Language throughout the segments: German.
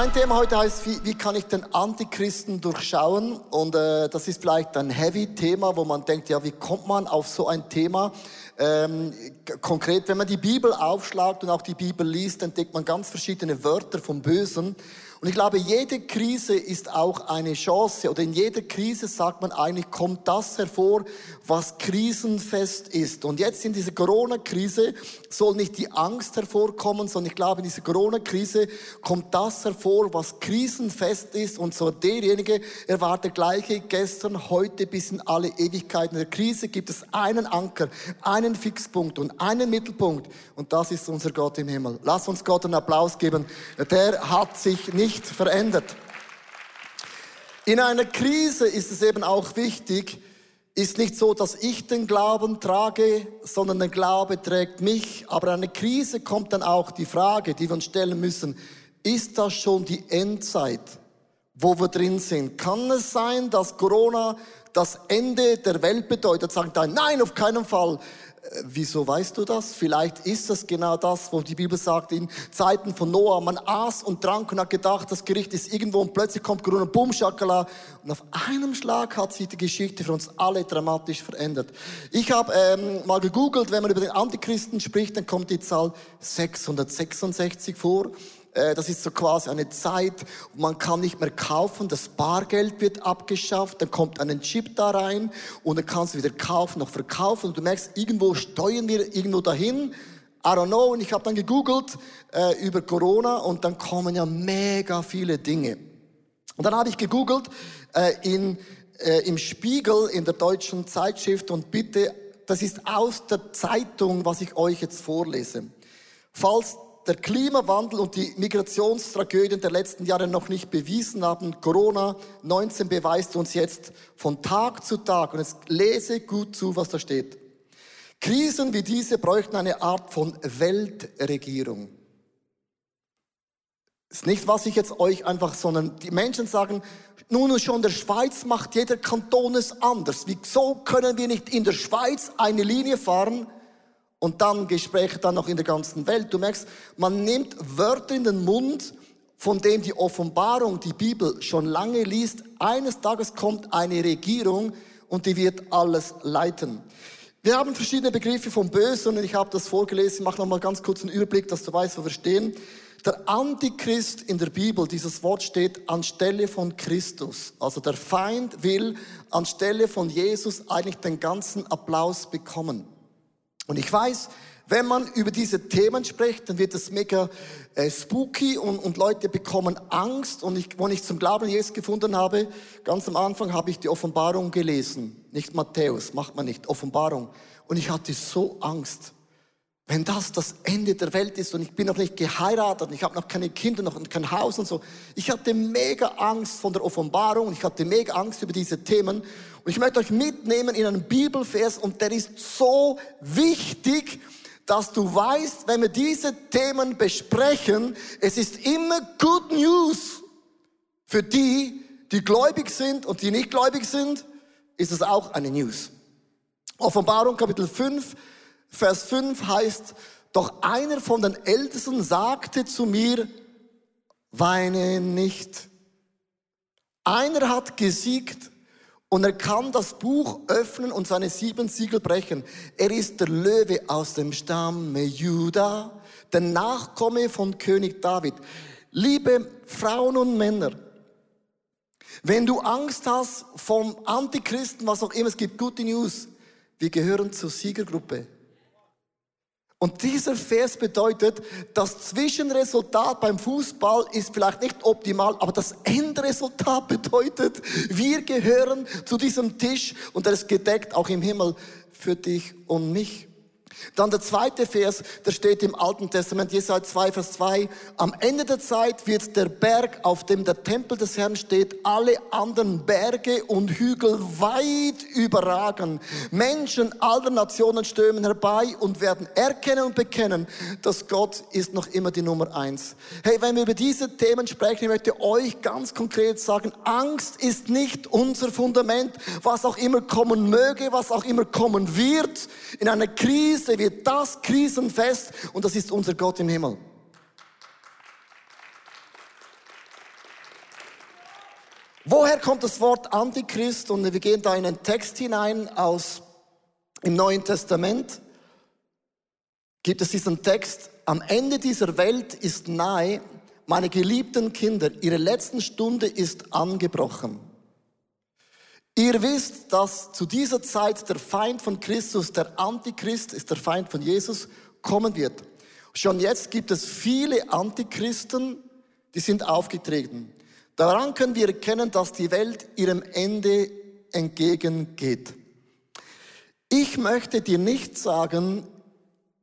Mein Thema heute heißt, wie, wie kann ich den Antichristen durchschauen? Und äh, das ist vielleicht ein Heavy-Thema, wo man denkt, ja, wie kommt man auf so ein Thema? Ähm, konkret, wenn man die Bibel aufschlagt und auch die Bibel liest, entdeckt man ganz verschiedene Wörter vom Bösen. Und ich glaube, jede Krise ist auch eine Chance. Oder in jeder Krise sagt man eigentlich, kommt das hervor, was krisenfest ist. Und jetzt in dieser Corona-Krise soll nicht die Angst hervorkommen, sondern ich glaube, in dieser Corona-Krise kommt das hervor, was krisenfest ist. Und so derjenige, er war der gleiche gestern, heute bis in alle Ewigkeiten. In der Krise gibt es einen Anker, einen Fixpunkt und einen Mittelpunkt. Und das ist unser Gott im Himmel. Lass uns Gott einen Applaus geben. Der hat sich nicht nicht verändert. In einer Krise ist es eben auch wichtig, ist nicht so, dass ich den Glauben trage, sondern der Glaube trägt mich. Aber an eine Krise kommt dann auch die Frage, die wir uns stellen müssen, ist das schon die Endzeit, wo wir drin sind? Kann es sein, dass Corona das Ende der Welt bedeutet? Sagen da, nein, auf keinen Fall. Äh, wieso weißt du das? Vielleicht ist das genau das, wo die Bibel sagt, in Zeiten von Noah, man aß und trank und hat gedacht, das Gericht ist irgendwo und plötzlich kommt Corona, boom, Schakala. Und auf einem Schlag hat sich die Geschichte für uns alle dramatisch verändert. Ich habe ähm, mal gegoogelt, wenn man über den Antichristen spricht, dann kommt die Zahl 666 vor. Äh, das ist so quasi eine Zeit, man kann nicht mehr kaufen, das Bargeld wird abgeschafft, dann kommt ein Chip da rein und dann kannst du wieder kaufen, noch verkaufen und du merkst, irgendwo steuern wir irgendwo dahin. I don't know. Und ich habe dann gegoogelt äh, über Corona und dann kommen ja mega viele Dinge. Und dann habe ich gegoogelt äh, in, äh, im Spiegel in der deutschen Zeitschrift und bitte, das ist aus der Zeitung, was ich euch jetzt vorlese. Falls der Klimawandel und die Migrationstragödien der letzten Jahre noch nicht bewiesen haben. Corona-19 beweist uns jetzt von Tag zu Tag. Und jetzt lese gut zu, was da steht. Krisen wie diese bräuchten eine Art von Weltregierung. Ist nicht, was ich jetzt euch einfach, sondern die Menschen sagen, nun schon in der Schweiz macht jeder Kanton es anders. Wieso können wir nicht in der Schweiz eine Linie fahren, und dann Gespräche dann noch in der ganzen Welt. Du merkst, man nimmt Wörter in den Mund, von denen die Offenbarung, die Bibel schon lange liest. Eines Tages kommt eine Regierung und die wird alles leiten. Wir haben verschiedene Begriffe vom Bösen und ich habe das vorgelesen. Ich mache nochmal ganz kurz einen Überblick, dass du weißt, wo wir stehen. Der Antichrist in der Bibel, dieses Wort steht anstelle von Christus. Also der Feind will anstelle von Jesus eigentlich den ganzen Applaus bekommen. Und ich weiß, wenn man über diese Themen spricht, dann wird es mega äh, spooky und, und Leute bekommen Angst. Und ich, wo ich zum Glauben Jesus gefunden habe, ganz am Anfang habe ich die Offenbarung gelesen. Nicht Matthäus, macht man nicht, Offenbarung. Und ich hatte so Angst. Wenn das das Ende der Welt ist und ich bin noch nicht geheiratet und ich habe noch keine Kinder, noch kein Haus und so. Ich hatte mega Angst von der Offenbarung und ich hatte mega Angst über diese Themen. Und ich möchte euch mitnehmen in einen Bibelvers und der ist so wichtig, dass du weißt, wenn wir diese Themen besprechen, es ist immer Good News für die, die gläubig sind und die nicht gläubig sind, ist es auch eine News. Offenbarung Kapitel 5, Vers 5 heißt, doch einer von den Ältesten sagte zu mir, weine nicht. Einer hat gesiegt und er kann das Buch öffnen und seine sieben Siegel brechen. Er ist der Löwe aus dem Stamme Juda, der Nachkomme von König David. Liebe Frauen und Männer, wenn du Angst hast vom Antichristen, was auch immer, es gibt gute News. Wir gehören zur Siegergruppe. Und dieser Vers bedeutet, das Zwischenresultat beim Fußball ist vielleicht nicht optimal, aber das Endresultat bedeutet, wir gehören zu diesem Tisch und er ist gedeckt auch im Himmel für dich und mich. Dann der zweite Vers, der steht im Alten Testament, Jesaja 2, Vers 2. Am Ende der Zeit wird der Berg, auf dem der Tempel des Herrn steht, alle anderen Berge und Hügel weit überragen. Menschen aller Nationen stürmen herbei und werden erkennen und bekennen, dass Gott ist noch immer die Nummer eins. Hey, wenn wir über diese Themen sprechen, ich möchte euch ganz konkret sagen, Angst ist nicht unser Fundament, was auch immer kommen möge, was auch immer kommen wird. In einer Krise Krise wird das krisenfest und das ist unser Gott im Himmel. Woher kommt das Wort Antichrist? Und wir gehen da in einen Text hinein aus im Neuen Testament. Gibt es diesen Text, am Ende dieser Welt ist nahe, meine geliebten Kinder, ihre letzten Stunde ist angebrochen. Ihr wisst, dass zu dieser Zeit der Feind von Christus, der Antichrist, ist der Feind von Jesus, kommen wird. Schon jetzt gibt es viele Antichristen, die sind aufgetreten. Daran können wir erkennen, dass die Welt ihrem Ende entgegengeht. Ich möchte dir nicht sagen,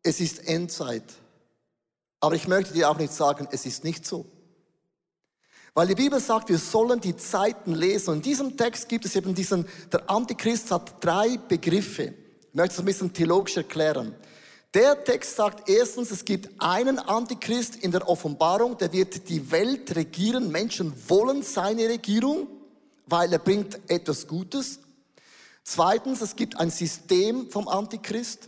es ist Endzeit. Aber ich möchte dir auch nicht sagen, es ist nicht so. Weil die Bibel sagt, wir sollen die Zeiten lesen. Und in diesem Text gibt es eben diesen, der Antichrist hat drei Begriffe. Ich möchte es ein bisschen theologisch erklären. Der Text sagt erstens, es gibt einen Antichrist in der Offenbarung, der wird die Welt regieren. Menschen wollen seine Regierung, weil er bringt etwas Gutes. Zweitens, es gibt ein System vom Antichrist.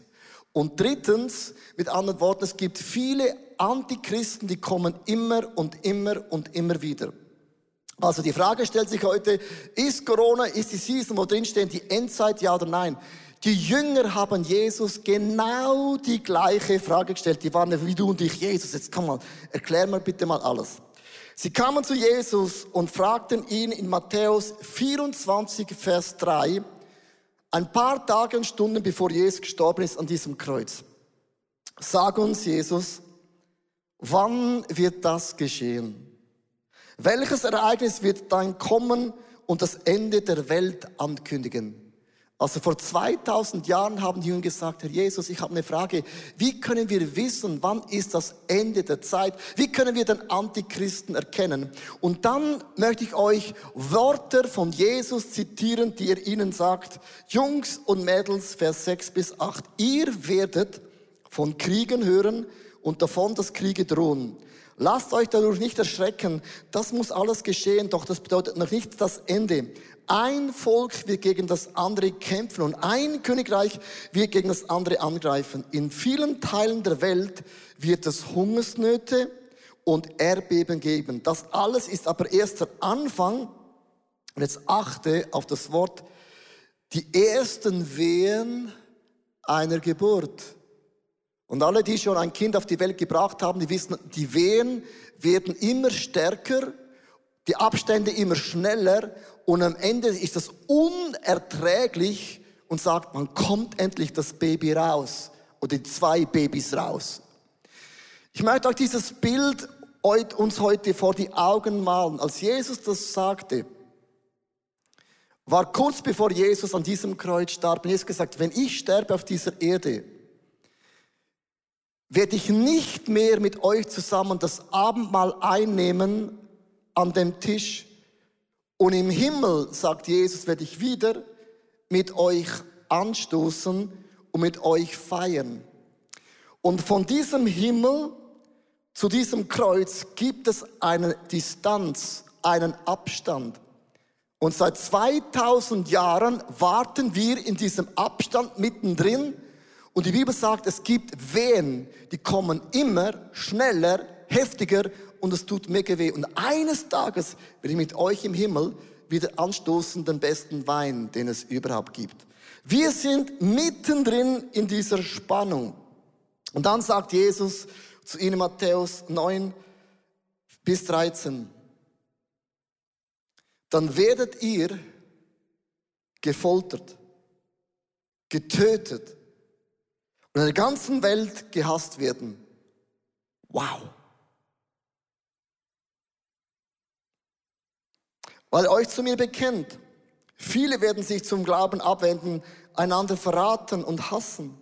Und drittens, mit anderen Worten, es gibt viele Antichristen, die kommen immer und immer und immer wieder. Also die Frage stellt sich heute, ist Corona, ist die Season, wo drin stehen, die Endzeit, ja oder nein? Die Jünger haben Jesus genau die gleiche Frage gestellt. Die waren wie du und ich, Jesus, jetzt komm mal, erklär mir bitte mal alles. Sie kamen zu Jesus und fragten ihn in Matthäus 24, Vers 3, ein paar Tage und Stunden bevor Jesus gestorben ist an diesem Kreuz. Sag uns, Jesus, wann wird das geschehen? Welches Ereignis wird dein Kommen und das Ende der Welt ankündigen? Also vor 2000 Jahren haben die Jünger gesagt, Herr Jesus, ich habe eine Frage. Wie können wir wissen, wann ist das Ende der Zeit? Wie können wir den Antichristen erkennen? Und dann möchte ich euch Worte von Jesus zitieren, die er ihnen sagt. Jungs und Mädels, Vers 6 bis 8. Ihr werdet von Kriegen hören und davon, dass Kriege drohen. Lasst euch dadurch nicht erschrecken. Das muss alles geschehen, doch das bedeutet noch nicht das Ende. Ein Volk wird gegen das andere kämpfen und ein Königreich wird gegen das andere angreifen. In vielen Teilen der Welt wird es Hungersnöte und Erdbeben geben. Das alles ist aber erst der Anfang. Und jetzt achte auf das Wort, die ersten Wehen einer Geburt. Und alle, die schon ein Kind auf die Welt gebracht haben, die wissen, die Wehen werden immer stärker, die Abstände immer schneller und am Ende ist das unerträglich und sagt, man kommt endlich das Baby raus oder die zwei Babys raus. Ich möchte euch dieses Bild uns heute vor die Augen malen. Als Jesus das sagte, war kurz bevor Jesus an diesem Kreuz starb. Und Jesus gesagt, wenn ich sterbe auf dieser Erde, werde ich nicht mehr mit euch zusammen das Abendmahl einnehmen an dem Tisch, und im Himmel, sagt Jesus, werde ich wieder mit euch anstoßen und mit euch feiern. Und von diesem Himmel zu diesem Kreuz gibt es eine Distanz, einen Abstand. Und seit 2000 Jahren warten wir in diesem Abstand mittendrin. Und die Bibel sagt, es gibt Wehen, die kommen immer schneller, heftiger und es tut mega weh. Und eines Tages werde ich mit euch im Himmel wieder anstoßen den besten Wein, den es überhaupt gibt. Wir sind mittendrin in dieser Spannung. Und dann sagt Jesus zu ihnen Matthäus 9 bis 13, dann werdet ihr gefoltert, getötet in der ganzen Welt gehasst werden. Wow. weil euch zu mir bekennt. Viele werden sich zum Glauben abwenden, einander verraten und hassen.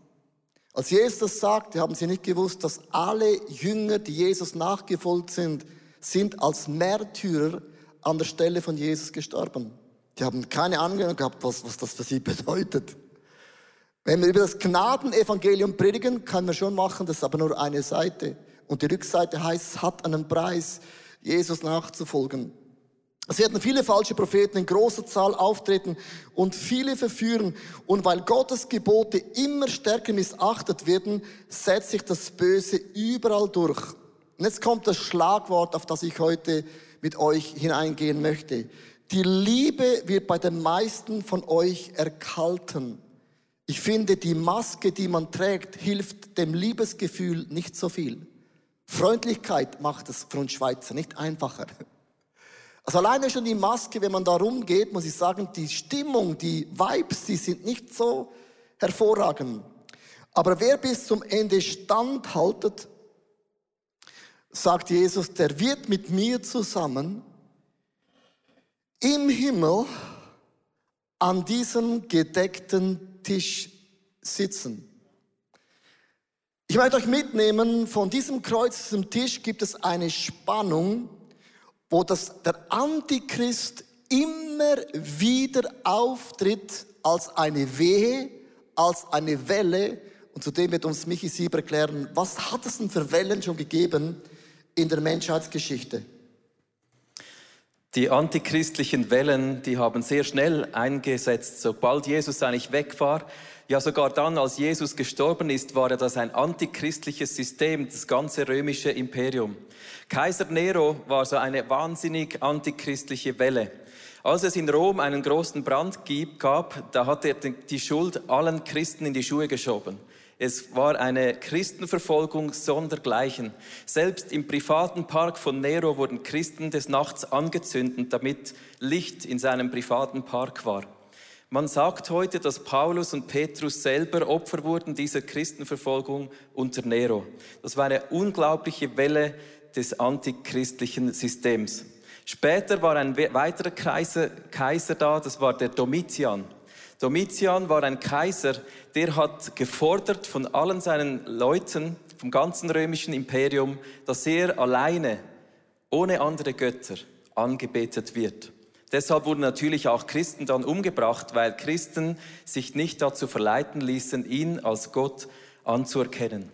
Als Jesus das sagte, haben sie nicht gewusst, dass alle Jünger, die Jesus nachgefolgt sind, sind als Märtyrer an der Stelle von Jesus gestorben. Die haben keine Ahnung gehabt, was, was das für sie bedeutet. Wenn wir über das Gnadenevangelium predigen, können wir schon machen, das ist aber nur eine Seite. Und die Rückseite heißt, es hat einen Preis, Jesus nachzufolgen. Es werden viele falsche Propheten in großer Zahl auftreten und viele verführen. Und weil Gottes Gebote immer stärker missachtet werden, setzt sich das Böse überall durch. Und jetzt kommt das Schlagwort, auf das ich heute mit euch hineingehen möchte. die Liebe wird bei den meisten von euch erkalten. Ich finde, die Maske, die man trägt, hilft dem Liebesgefühl nicht so viel. Freundlichkeit macht es für uns Schweizer nicht einfacher. Also alleine schon die Maske, wenn man da rumgeht, muss ich sagen, die Stimmung, die Vibes, die sind nicht so hervorragend. Aber wer bis zum Ende standhaltet, sagt Jesus, der wird mit mir zusammen im Himmel an diesem gedeckten Tisch sitzen. Ich möchte euch mitnehmen, von diesem Kreuz, diesem Tisch gibt es eine Spannung, wo das, der Antichrist immer wieder auftritt als eine Wehe, als eine Welle. Und zudem wird uns Michi Sieber erklären, was hat es denn für Wellen schon gegeben in der Menschheitsgeschichte? Die antichristlichen Wellen, die haben sehr schnell eingesetzt, sobald Jesus eigentlich weg war. Ja, sogar dann, als Jesus gestorben ist, war das ein antichristliches System, das ganze römische Imperium. Kaiser Nero war so eine wahnsinnig antichristliche Welle. Als es in Rom einen großen Brand gab, da hat er die Schuld allen Christen in die Schuhe geschoben. Es war eine Christenverfolgung sondergleichen. Selbst im privaten Park von Nero wurden Christen des Nachts angezündet, damit Licht in seinem privaten Park war. Man sagt heute, dass Paulus und Petrus selber Opfer wurden dieser Christenverfolgung unter Nero. Das war eine unglaubliche Welle des antichristlichen Systems. Später war ein weiterer Kaiser, Kaiser da, das war der Domitian. Domitian war ein Kaiser, der hat gefordert von allen seinen Leuten, vom ganzen römischen Imperium, dass er alleine, ohne andere Götter, angebetet wird. Deshalb wurden natürlich auch Christen dann umgebracht, weil Christen sich nicht dazu verleiten ließen, ihn als Gott anzuerkennen.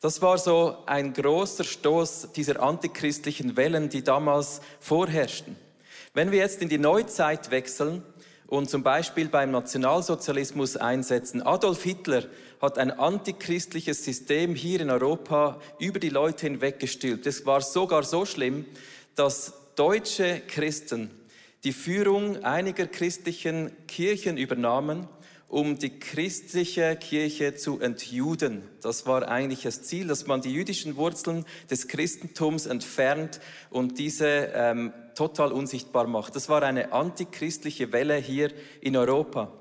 Das war so ein großer Stoß dieser antichristlichen Wellen, die damals vorherrschten. Wenn wir jetzt in die Neuzeit wechseln, und zum Beispiel beim Nationalsozialismus einsetzen. Adolf Hitler hat ein antichristliches System hier in Europa über die Leute hinweggestülpt. Es war sogar so schlimm, dass deutsche Christen die Führung einiger christlichen Kirchen übernahmen um die christliche Kirche zu entjuden. Das war eigentlich das Ziel, dass man die jüdischen Wurzeln des Christentums entfernt und diese ähm, total unsichtbar macht. Das war eine antichristliche Welle hier in Europa.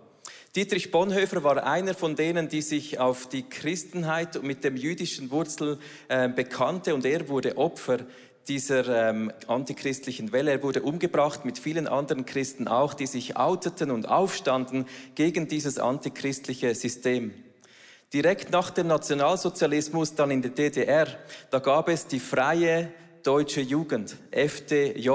Dietrich Bonhoeffer war einer von denen, die sich auf die Christenheit mit dem jüdischen Wurzel äh, bekannte und er wurde Opfer dieser ähm, antichristlichen Welle. Er wurde umgebracht mit vielen anderen Christen auch, die sich outeten und aufstanden gegen dieses antichristliche System. Direkt nach dem Nationalsozialismus, dann in der DDR, da gab es die freie deutsche Jugend, FDJ.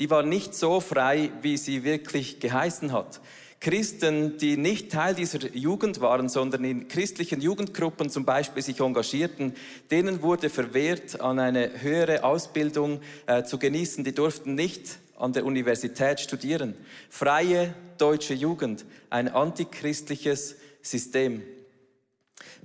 Die war nicht so frei, wie sie wirklich geheißen hat. Christen, die nicht Teil dieser Jugend waren, sondern in christlichen Jugendgruppen zum Beispiel sich engagierten, denen wurde verwehrt, an eine höhere Ausbildung äh, zu genießen. Die durften nicht an der Universität studieren. Freie deutsche Jugend, ein antichristliches System.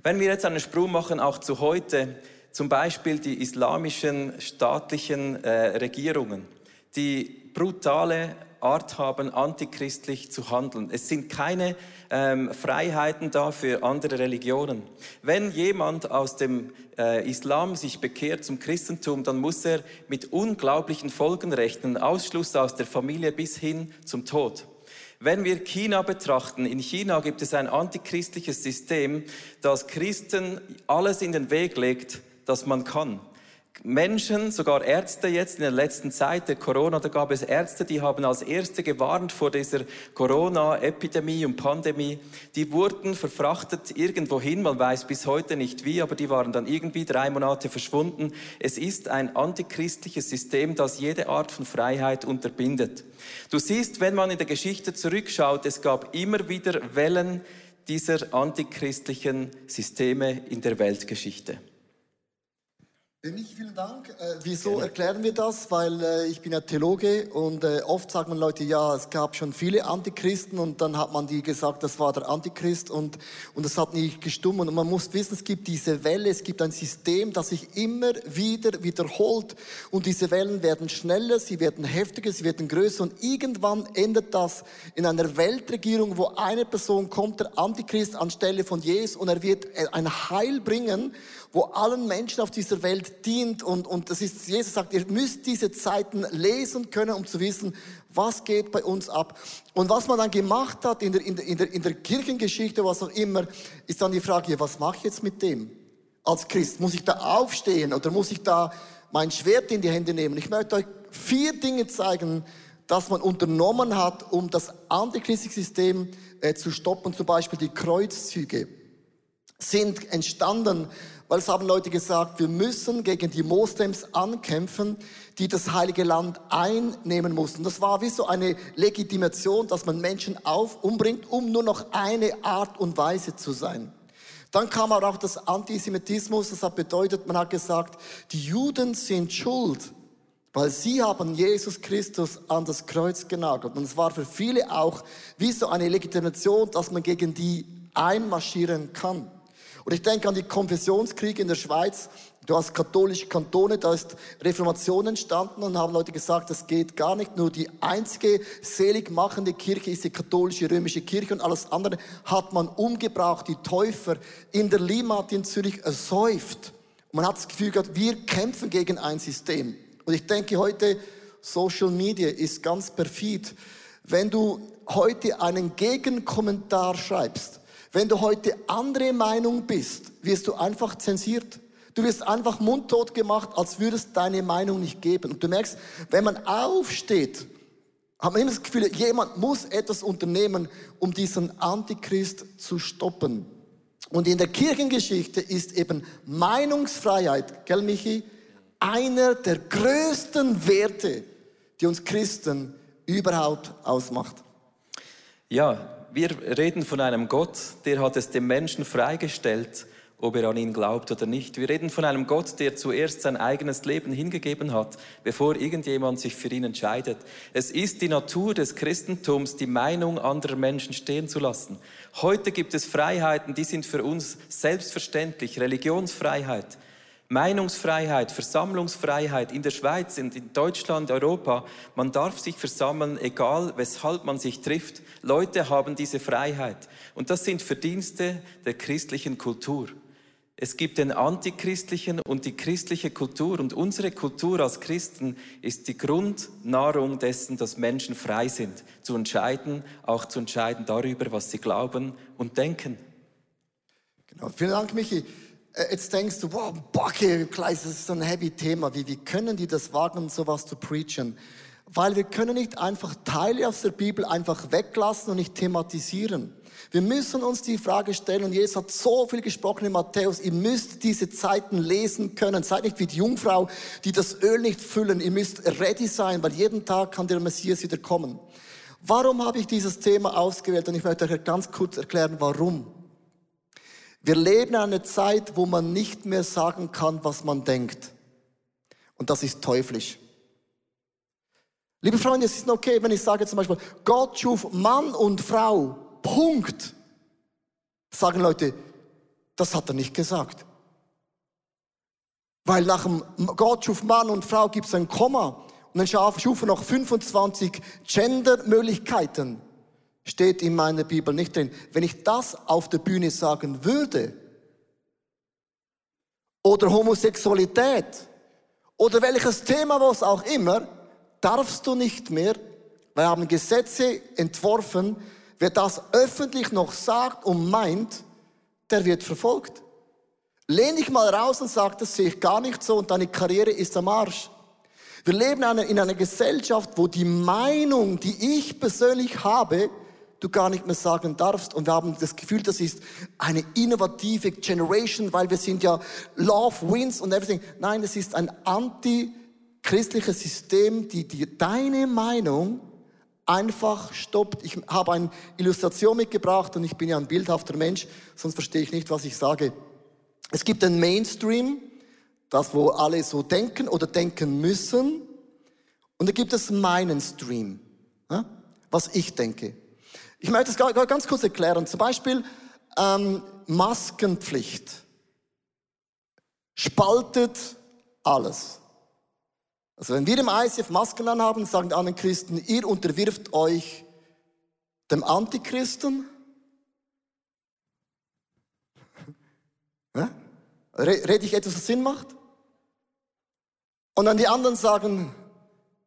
Wenn wir jetzt einen Sprung machen, auch zu heute, zum Beispiel die islamischen staatlichen äh, Regierungen, die brutale Art haben, antichristlich zu handeln. Es sind keine ähm, Freiheiten da für andere Religionen. Wenn jemand aus dem äh, Islam sich bekehrt zum Christentum, dann muss er mit unglaublichen Folgen rechnen, Ausschluss aus der Familie bis hin zum Tod. Wenn wir China betrachten, in China gibt es ein antichristliches System, das Christen alles in den Weg legt, das man kann. Menschen, sogar Ärzte jetzt in der letzten Zeit der Corona, da gab es Ärzte, die haben als Erste gewarnt vor dieser Corona-Epidemie und Pandemie. Die wurden verfrachtet irgendwo hin, man weiß bis heute nicht wie, aber die waren dann irgendwie drei Monate verschwunden. Es ist ein antichristliches System, das jede Art von Freiheit unterbindet. Du siehst, wenn man in der Geschichte zurückschaut, es gab immer wieder Wellen dieser antichristlichen Systeme in der Weltgeschichte. Mich vielen Dank. Äh, wieso Gerne. erklären wir das? Weil äh, ich bin ja Theologe und äh, oft sagen Leute, ja, es gab schon viele Antichristen und dann hat man die gesagt, das war der Antichrist und, und das hat nicht gestummen. Und man muss wissen, es gibt diese Welle, es gibt ein System, das sich immer wieder wiederholt und diese Wellen werden schneller, sie werden heftiger, sie werden größer und irgendwann endet das in einer Weltregierung, wo eine Person kommt, der Antichrist anstelle von Jesus und er wird ein Heil bringen wo allen Menschen auf dieser Welt dient. Und, und das ist, Jesus sagt, ihr müsst diese Zeiten lesen können, um zu wissen, was geht bei uns ab. Und was man dann gemacht hat in der, in der, in der, in der Kirchengeschichte, was auch immer, ist dann die Frage, was mache ich jetzt mit dem als Christ? Muss ich da aufstehen oder muss ich da mein Schwert in die Hände nehmen? Ich möchte euch vier Dinge zeigen, dass man unternommen hat, um das antichristliche System äh, zu stoppen. Zum Beispiel die Kreuzzüge sind entstanden, weil es haben Leute gesagt, wir müssen gegen die Moslems ankämpfen, die das heilige Land einnehmen mussten. Das war wie so eine Legitimation, dass man Menschen auf, umbringt, um nur noch eine Art und Weise zu sein. Dann kam auch das Antisemitismus, das hat bedeutet, man hat gesagt, die Juden sind schuld, weil sie haben Jesus Christus an das Kreuz genagelt. Und es war für viele auch wie so eine Legitimation, dass man gegen die einmarschieren kann. Und ich denke an die Konfessionskriege in der Schweiz. Du hast katholische Kantone, da ist Reformation entstanden und haben Leute gesagt, das geht gar nicht. Nur die einzige selig machende Kirche ist die katholische römische Kirche und alles andere hat man umgebracht. Die Täufer in der Limat in Zürich ersäuft. Man hat das Gefühl gehabt, wir kämpfen gegen ein System. Und ich denke heute, Social Media ist ganz perfid. Wenn du heute einen Gegenkommentar schreibst, wenn du heute andere Meinung bist, wirst du einfach zensiert. Du wirst einfach mundtot gemacht, als würdest deine Meinung nicht geben. Und du merkst, wenn man aufsteht, hat man immer das Gefühl, jemand muss etwas unternehmen, um diesen Antichrist zu stoppen. Und in der Kirchengeschichte ist eben Meinungsfreiheit, gell Michi, einer der größten Werte, die uns Christen überhaupt ausmacht. Ja, wir reden von einem Gott, der hat es dem Menschen freigestellt, ob er an ihn glaubt oder nicht. Wir reden von einem Gott, der zuerst sein eigenes Leben hingegeben hat, bevor irgendjemand sich für ihn entscheidet. Es ist die Natur des Christentums, die Meinung anderer Menschen stehen zu lassen. Heute gibt es Freiheiten, die sind für uns selbstverständlich. Religionsfreiheit, Meinungsfreiheit, Versammlungsfreiheit in der Schweiz, in Deutschland, Europa. Man darf sich versammeln, egal weshalb man sich trifft. Leute haben diese Freiheit. Und das sind Verdienste der christlichen Kultur. Es gibt den antichristlichen und die christliche Kultur. Und unsere Kultur als Christen ist die Grundnahrung dessen, dass Menschen frei sind, zu entscheiden, auch zu entscheiden darüber, was sie glauben und denken. Genau. Vielen Dank, Michi. Äh, jetzt denkst du, wow, Bocke, Kleis, das ist ein heavy Thema. Wie, wie können die das wagen, sowas zu preachen? Weil wir können nicht einfach Teile aus der Bibel einfach weglassen und nicht thematisieren. Wir müssen uns die Frage stellen, und Jesus hat so viel gesprochen in Matthäus, ihr müsst diese Zeiten lesen können. Seid nicht wie die Jungfrau, die das Öl nicht füllen. Ihr müsst ready sein, weil jeden Tag kann der Messias wieder kommen. Warum habe ich dieses Thema ausgewählt? Und ich möchte euch ganz kurz erklären, warum. Wir leben in einer Zeit, wo man nicht mehr sagen kann, was man denkt. Und das ist teuflisch. Liebe Freunde, es ist okay, wenn ich sage zum Beispiel, Gott schuf Mann und Frau. Punkt. Sagen Leute, das hat er nicht gesagt. Weil nach dem Gott schuf Mann und Frau gibt es ein Komma. Und dann schuf er noch 25 Gender-Möglichkeiten steht in meiner Bibel nicht drin. Wenn ich das auf der Bühne sagen würde, oder Homosexualität, oder welches Thema was auch immer, darfst du nicht mehr. Wir haben Gesetze entworfen, wer das öffentlich noch sagt und meint, der wird verfolgt. Lehn dich mal raus und sag, das sehe ich gar nicht so und deine Karriere ist am Arsch. Wir leben in einer Gesellschaft, wo die Meinung, die ich persönlich habe, du gar nicht mehr sagen darfst. Und wir haben das Gefühl, das ist eine innovative Generation, weil wir sind ja Love wins und everything. Nein, es ist ein antichristliches System, die dir deine Meinung einfach stoppt. Ich habe eine Illustration mitgebracht und ich bin ja ein bildhafter Mensch, sonst verstehe ich nicht, was ich sage. Es gibt einen Mainstream, das, wo alle so denken oder denken müssen. Und da gibt es meinen Stream, was ich denke. Ich möchte es ganz kurz erklären. Zum Beispiel ähm, Maskenpflicht spaltet alles. Also wenn wir im ICF Masken anhaben, sagen die anderen Christen, ihr unterwirft euch dem Antichristen. Ja? Rede ich etwas, was Sinn macht? Und dann die anderen sagen,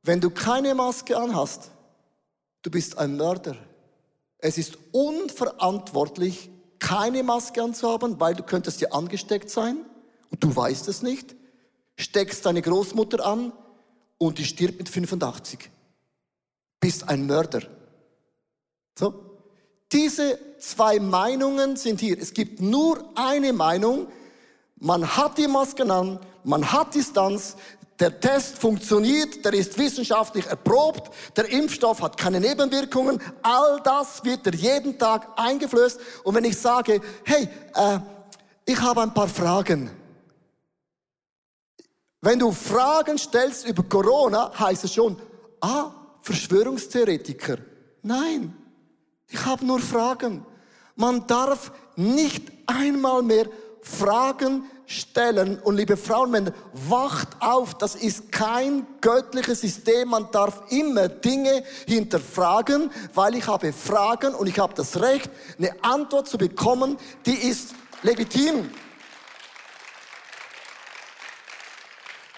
wenn du keine Maske anhast, du bist ein Mörder. Es ist unverantwortlich, keine Maske anzuhaben, weil du könntest ja angesteckt sein und du weißt es nicht. Steckst deine Großmutter an, und die stirbt mit 85. Bist ein Mörder. So. Diese zwei Meinungen sind hier. Es gibt nur eine Meinung. Man hat die Masken an, man hat Distanz, der Test funktioniert, der ist wissenschaftlich erprobt, der Impfstoff hat keine Nebenwirkungen. All das wird er jeden Tag eingeflößt. Und wenn ich sage, hey, äh, ich habe ein paar Fragen, wenn du Fragen stellst über Corona, heißt es schon, ah, Verschwörungstheoretiker. Nein, ich habe nur Fragen. Man darf nicht einmal mehr Fragen stellen. Und liebe Frauen, Männer, wacht auf, das ist kein göttliches System. Man darf immer Dinge hinterfragen, weil ich habe Fragen und ich habe das Recht, eine Antwort zu bekommen, die ist legitim.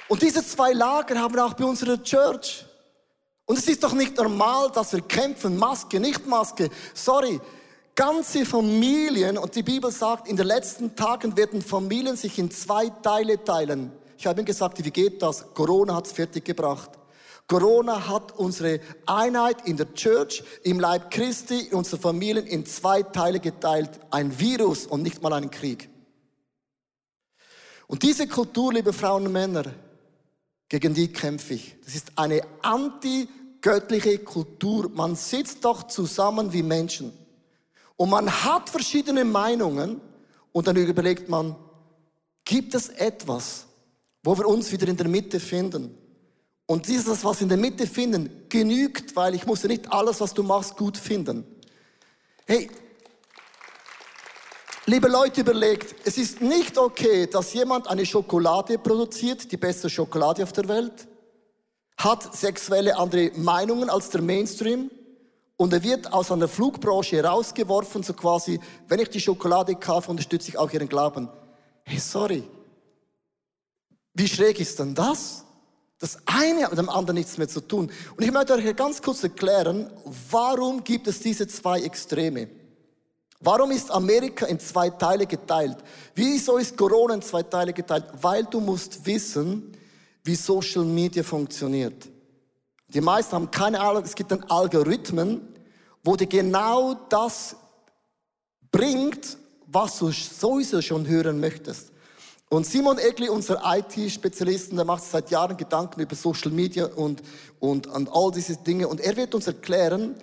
Und diese zwei Lager haben wir auch bei unserer Church. Und es ist doch nicht normal, dass wir kämpfen, Maske, nicht Maske. Sorry, ganze Familien, und die Bibel sagt, in den letzten Tagen werden Familien sich in zwei Teile teilen. Ich habe ihm gesagt, wie geht das? Corona hat es fertiggebracht. Corona hat unsere Einheit in der Church, im Leib Christi, in unsere Familien in zwei Teile geteilt. Ein Virus und nicht mal einen Krieg. Und diese Kultur, liebe Frauen und Männer, gegen die kämpfe ich. Das ist eine antigöttliche Kultur. Man sitzt doch zusammen wie Menschen. Und man hat verschiedene Meinungen und dann überlegt man, gibt es etwas, wo wir uns wieder in der Mitte finden? Und dieses, was in der Mitte finden, genügt, weil ich muss ja nicht alles, was du machst, gut finden. Hey, Liebe Leute, überlegt, es ist nicht okay, dass jemand eine Schokolade produziert, die beste Schokolade auf der Welt, hat sexuelle andere Meinungen als der Mainstream und er wird aus einer Flugbranche rausgeworfen, so quasi, wenn ich die Schokolade kaufe, unterstütze ich auch ihren Glauben. Hey, sorry. Wie schräg ist denn das? Das eine hat mit dem anderen nichts mehr zu tun. Und ich möchte euch ganz kurz erklären, warum gibt es diese zwei Extreme? Warum ist Amerika in zwei Teile geteilt? Wieso ist Corona in zwei Teile geteilt? Weil du musst wissen, wie Social Media funktioniert. Die meisten haben keine Ahnung, es gibt dann Algorithmen, wo dir genau das bringt, was du sowieso schon hören möchtest. Und Simon Egli, unser IT-Spezialisten, der macht seit Jahren Gedanken über Social Media und, und, und all diese Dinge. Und er wird uns erklären,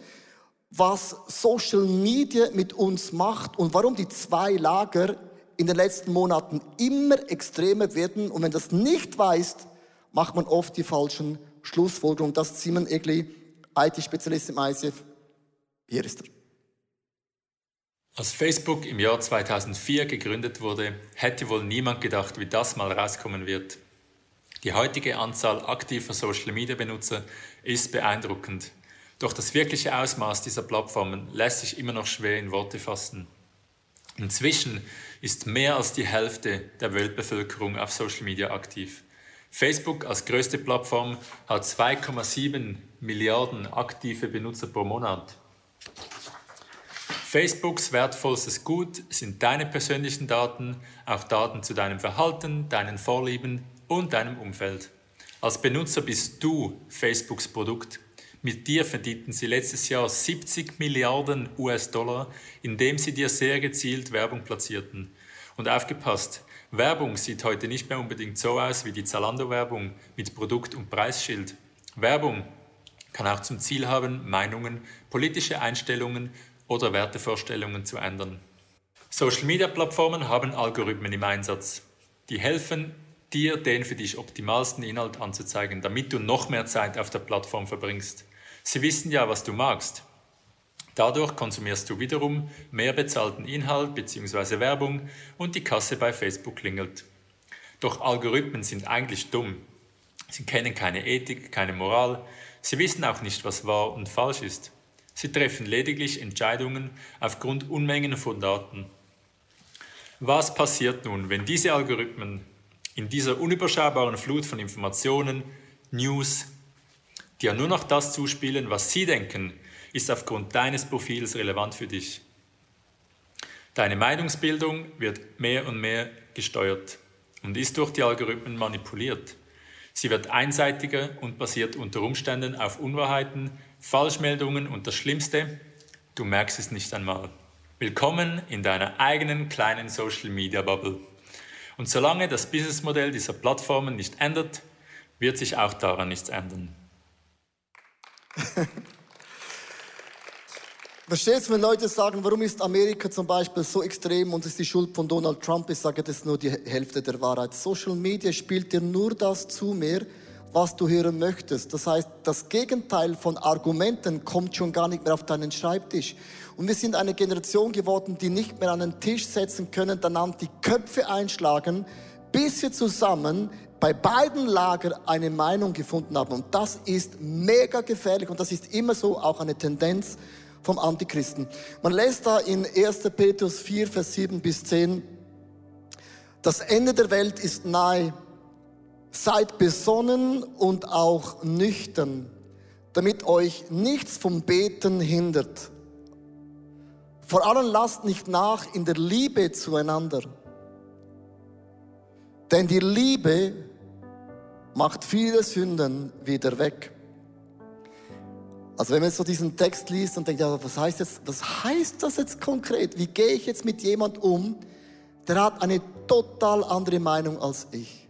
was Social Media mit uns macht und warum die zwei Lager in den letzten Monaten immer extremer werden. Und wenn das nicht weißt, macht man oft die falschen Schlussfolgerungen. Das ist Simon Egli, IT-Spezialist im ICF. Hier ist er. Als Facebook im Jahr 2004 gegründet wurde, hätte wohl niemand gedacht, wie das mal rauskommen wird. Die heutige Anzahl aktiver Social-Media-Benutzer ist beeindruckend. Doch das wirkliche Ausmaß dieser Plattformen lässt sich immer noch schwer in Worte fassen. Inzwischen ist mehr als die Hälfte der Weltbevölkerung auf Social Media aktiv. Facebook als größte Plattform hat 2,7 Milliarden aktive Benutzer pro Monat. Facebooks wertvollstes Gut sind deine persönlichen Daten, auch Daten zu deinem Verhalten, deinen Vorlieben und deinem Umfeld. Als Benutzer bist du Facebooks Produkt. Mit dir verdienten sie letztes Jahr 70 Milliarden US-Dollar, indem sie dir sehr gezielt Werbung platzierten. Und aufgepasst, Werbung sieht heute nicht mehr unbedingt so aus wie die Zalando-Werbung mit Produkt- und Preisschild. Werbung kann auch zum Ziel haben, Meinungen, politische Einstellungen oder Wertevorstellungen zu ändern. Social-Media-Plattformen haben Algorithmen im Einsatz. Die helfen, dir den für dich optimalsten Inhalt anzuzeigen, damit du noch mehr Zeit auf der Plattform verbringst. Sie wissen ja, was du magst. Dadurch konsumierst du wiederum mehr bezahlten Inhalt bzw. Werbung und die Kasse bei Facebook klingelt. Doch Algorithmen sind eigentlich dumm. Sie kennen keine Ethik, keine Moral, sie wissen auch nicht, was wahr und falsch ist. Sie treffen lediglich Entscheidungen aufgrund Unmengen von Daten. Was passiert nun, wenn diese Algorithmen in dieser unüberschaubaren Flut von Informationen, News, dir nur noch das zuspielen, was sie denken, ist aufgrund deines Profils relevant für dich. Deine Meinungsbildung wird mehr und mehr gesteuert und ist durch die Algorithmen manipuliert. Sie wird einseitiger und basiert unter Umständen auf Unwahrheiten, Falschmeldungen und das Schlimmste, du merkst es nicht einmal. Willkommen in deiner eigenen kleinen Social Media Bubble. Und solange das Businessmodell dieser Plattformen nicht ändert, wird sich auch daran nichts ändern. Verstehst du, wenn Leute sagen, warum ist Amerika zum Beispiel so extrem und ist die Schuld von Donald Trump? Ich sage, das ist nur die Hälfte der Wahrheit. Social Media spielt dir nur das zu mehr, was du hören möchtest. Das heißt, das Gegenteil von Argumenten kommt schon gar nicht mehr auf deinen Schreibtisch. Und wir sind eine Generation geworden, die nicht mehr an den Tisch setzen können, danach die Köpfe einschlagen, bis wir zusammen bei beiden Lagern eine Meinung gefunden haben. Und das ist mega gefährlich und das ist immer so auch eine Tendenz vom Antichristen. Man lässt da in 1. Petrus 4, Vers 7 bis 10, das Ende der Welt ist nahe. Seid besonnen und auch nüchtern, damit euch nichts vom Beten hindert. Vor allem lasst nicht nach in der Liebe zueinander. Denn die Liebe macht viele Sünden wieder weg. Also wenn man so diesen Text liest und denkt, ja, was heißt jetzt, was heißt das jetzt konkret? Wie gehe ich jetzt mit jemand um, der hat eine total andere Meinung als ich?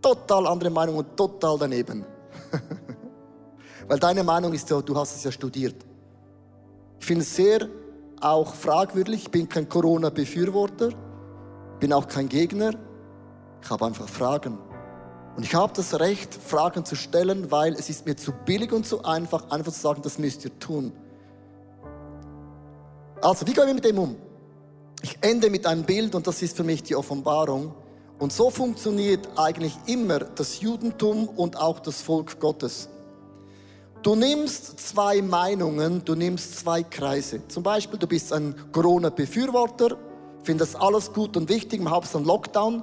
Total andere Meinung und total daneben. Weil deine Meinung ist ja, du hast es ja studiert. Ich finde es sehr auch fragwürdig. Ich bin kein Corona-Befürworter, bin auch kein Gegner. Ich habe einfach Fragen. Und ich habe das Recht, Fragen zu stellen, weil es ist mir zu billig und zu einfach, einfach zu sagen, das müsst ihr tun. Also, wie gehen wir mit dem um? Ich ende mit einem Bild und das ist für mich die Offenbarung. Und so funktioniert eigentlich immer das Judentum und auch das Volk Gottes. Du nimmst zwei Meinungen, du nimmst zwei Kreise. Zum Beispiel, du bist ein Corona-Befürworter, findest alles gut und wichtig, im Hauptsache Lockdown.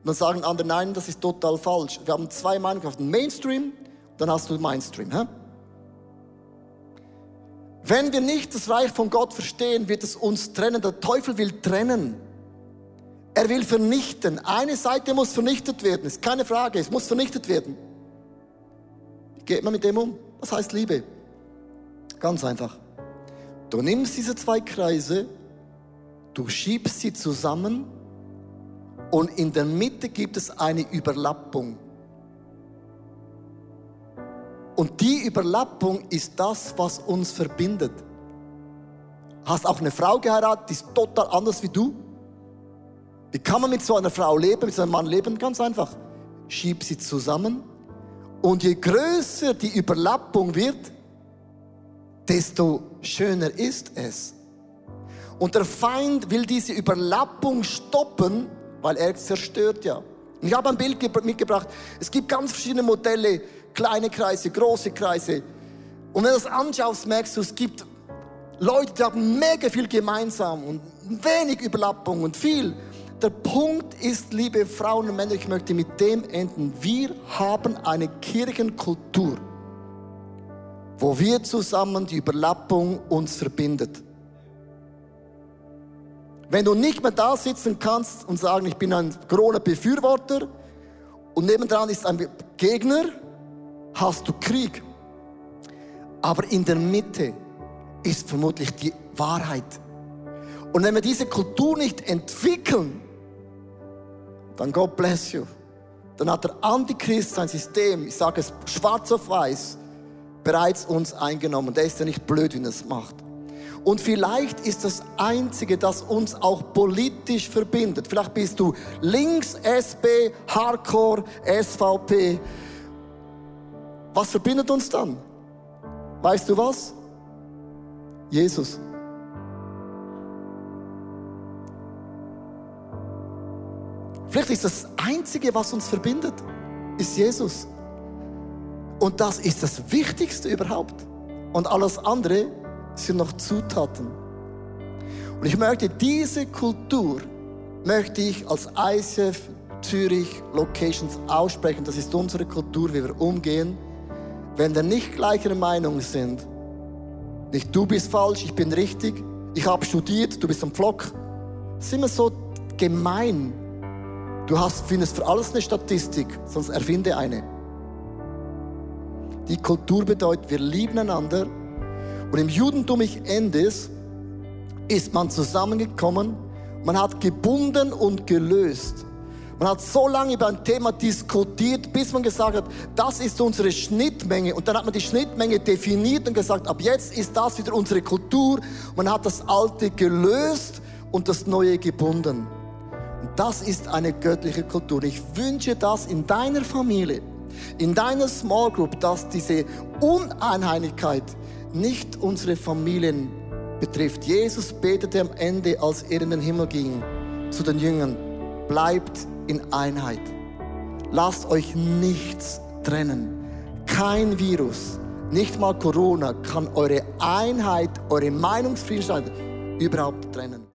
Und dann sagen andere, nein, das ist total falsch. Wir haben zwei Meinungen Mainstream, dann hast du Mainstream. Hä? Wenn wir nicht das Reich von Gott verstehen, wird es uns trennen. Der Teufel will trennen. Er will vernichten. Eine Seite muss vernichtet werden, ist keine Frage, es muss vernichtet werden. Wie geht man mit dem um? Was heißt Liebe? Ganz einfach. Du nimmst diese zwei Kreise, du schiebst sie zusammen und in der Mitte gibt es eine Überlappung. Und die Überlappung ist das, was uns verbindet. Hast auch eine Frau geheiratet, die ist total anders wie du. Wie kann man mit so einer Frau leben, mit so einem Mann leben? Ganz einfach. Schieb sie zusammen. Und je größer die Überlappung wird, desto schöner ist es. Und der Feind will diese Überlappung stoppen, weil er zerstört ja. Ich habe ein Bild mitgebracht. Es gibt ganz verschiedene Modelle, kleine Kreise, große Kreise. Und wenn du das anschaust, merkst du, es gibt Leute, die haben mega viel gemeinsam und wenig Überlappung und viel. Der Punkt ist, liebe Frauen und Männer, ich möchte mit dem enden. Wir haben eine Kirchenkultur, wo wir zusammen die Überlappung uns verbindet. Wenn du nicht mehr da sitzen kannst und sagen, ich bin ein Corona-Befürworter und nebendran ist ein Gegner, hast du Krieg. Aber in der Mitte ist vermutlich die Wahrheit. Und wenn wir diese Kultur nicht entwickeln, dann God bless you. Dann hat der Antichrist sein System, ich sage es schwarz auf weiß, bereits uns eingenommen. Der ist ja nicht blöd, wie er es macht. Und vielleicht ist das Einzige, das uns auch politisch verbindet. Vielleicht bist du links, SB, Hardcore, SVP. Was verbindet uns dann? Weißt du was? Jesus. Vielleicht ist das Einzige, was uns verbindet, ist Jesus. Und das ist das Wichtigste überhaupt. Und alles andere sind noch Zutaten. Und ich möchte diese Kultur, möchte ich als ICF Zürich Locations aussprechen. Das ist unsere Kultur, wie wir umgehen. Wenn wir nicht gleicher Meinung sind, nicht du bist falsch, ich bin richtig, ich habe studiert, du bist am Flock, sind wir so gemein. Du hast, findest für alles eine Statistik, sonst erfinde eine. Die Kultur bedeutet, wir lieben einander. Und im Judentum ich Endes ist man zusammengekommen, man hat gebunden und gelöst. Man hat so lange über ein Thema diskutiert, bis man gesagt hat, das ist unsere Schnittmenge. Und dann hat man die Schnittmenge definiert und gesagt, ab jetzt ist das wieder unsere Kultur. Man hat das Alte gelöst und das Neue gebunden. Und das ist eine göttliche Kultur. Ich wünsche das in deiner Familie, in deiner Small Group, dass diese Uneinheitlichkeit nicht unsere Familien betrifft. Jesus betete am Ende, als er in den Himmel ging, zu den Jüngern, bleibt in Einheit. Lasst euch nichts trennen. Kein Virus, nicht mal Corona kann eure Einheit, eure Meinungsfreiheit überhaupt trennen.